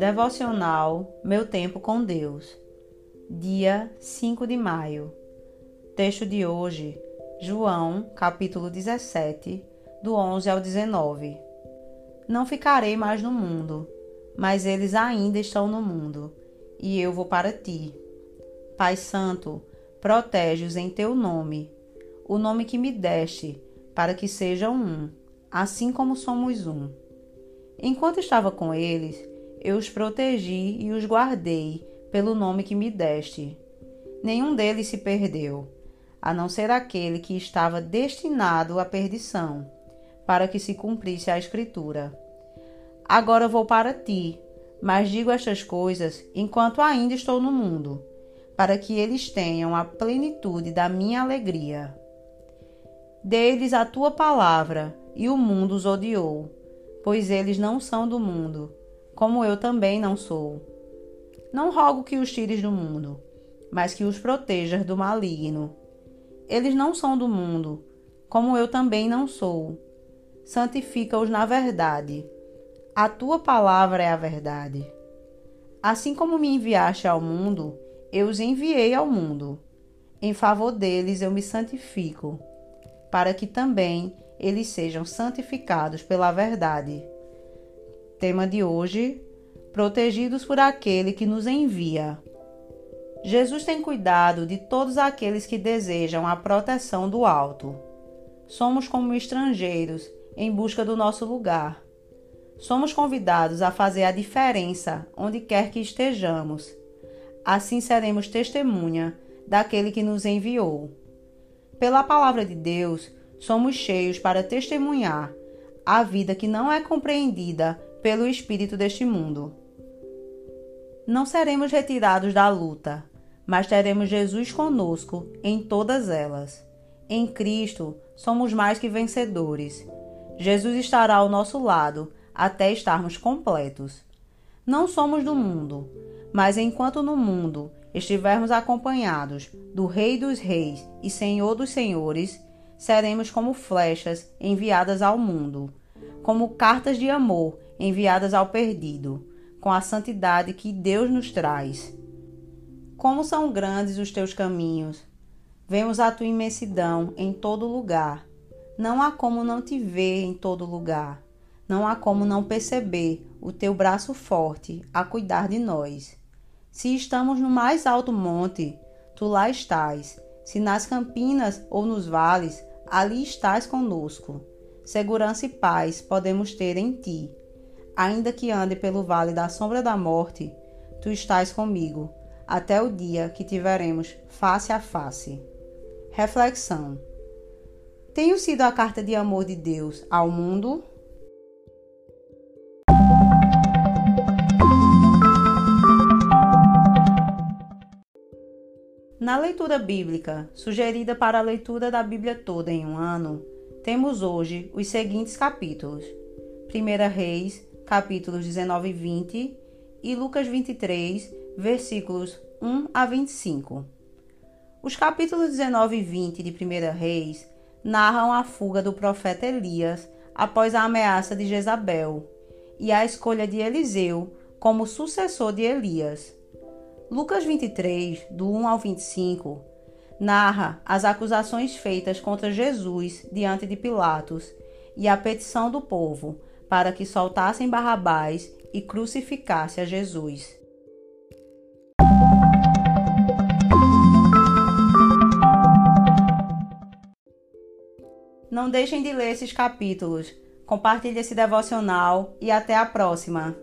Devocional Meu Tempo com Deus, dia 5 de maio. Texto de hoje, João, capítulo 17, do 11 ao 19. Não ficarei mais no mundo, mas eles ainda estão no mundo, e eu vou para ti. Pai Santo, protege-os em teu nome, o nome que me deste, para que sejam um, assim como somos um. Enquanto estava com eles, eu os protegi e os guardei pelo nome que me deste. Nenhum deles se perdeu, a não ser aquele que estava destinado à perdição, para que se cumprisse a Escritura. Agora vou para ti, mas digo estas coisas enquanto ainda estou no mundo, para que eles tenham a plenitude da minha alegria. Deles a tua palavra, e o mundo os odiou, pois eles não são do mundo como eu também não sou. Não rogo que os tires do mundo, mas que os protejas do maligno. Eles não são do mundo, como eu também não sou. Santifica-os na verdade. A tua palavra é a verdade. Assim como me enviaste ao mundo, eu os enviei ao mundo. Em favor deles eu me santifico, para que também eles sejam santificados pela verdade. Tema de hoje: Protegidos por aquele que nos envia. Jesus tem cuidado de todos aqueles que desejam a proteção do alto. Somos como estrangeiros em busca do nosso lugar. Somos convidados a fazer a diferença onde quer que estejamos. Assim seremos testemunha daquele que nos enviou. Pela palavra de Deus, somos cheios para testemunhar a vida que não é compreendida pelo espírito deste mundo. Não seremos retirados da luta, mas teremos Jesus conosco em todas elas. Em Cristo somos mais que vencedores. Jesus estará ao nosso lado até estarmos completos. Não somos do mundo, mas enquanto no mundo estivermos acompanhados do Rei dos Reis e Senhor dos Senhores, seremos como flechas enviadas ao mundo, como cartas de amor enviadas ao perdido, com a santidade que Deus nos traz. Como são grandes os teus caminhos! Vemos a tua imensidão em todo lugar. Não há como não te ver em todo lugar. Não há como não perceber o teu braço forte a cuidar de nós. Se estamos no mais alto monte, tu lá estás. Se nas campinas ou nos vales, ali estás conosco. Segurança e paz podemos ter em ti Ainda que ande pelo vale da sombra da morte, tu estás comigo, até o dia que tiveremos face a face. Reflexão: Tenho sido a carta de amor de Deus ao mundo? Na leitura bíblica, sugerida para a leitura da Bíblia toda em um ano, temos hoje os seguintes capítulos: 1 Reis, capítulos 19 e 20, e Lucas 23, versículos 1 a 25. Os capítulos 19 e 20 de 1 Reis narram a fuga do profeta Elias após a ameaça de Jezabel e a escolha de Eliseu como sucessor de Elias. Lucas 23, do 1 ao 25, narra as acusações feitas contra Jesus diante de Pilatos e a petição do povo para que soltassem Barrabás e crucificasse a Jesus. Não deixem de ler esses capítulos. Compartilhe esse devocional e até a próxima.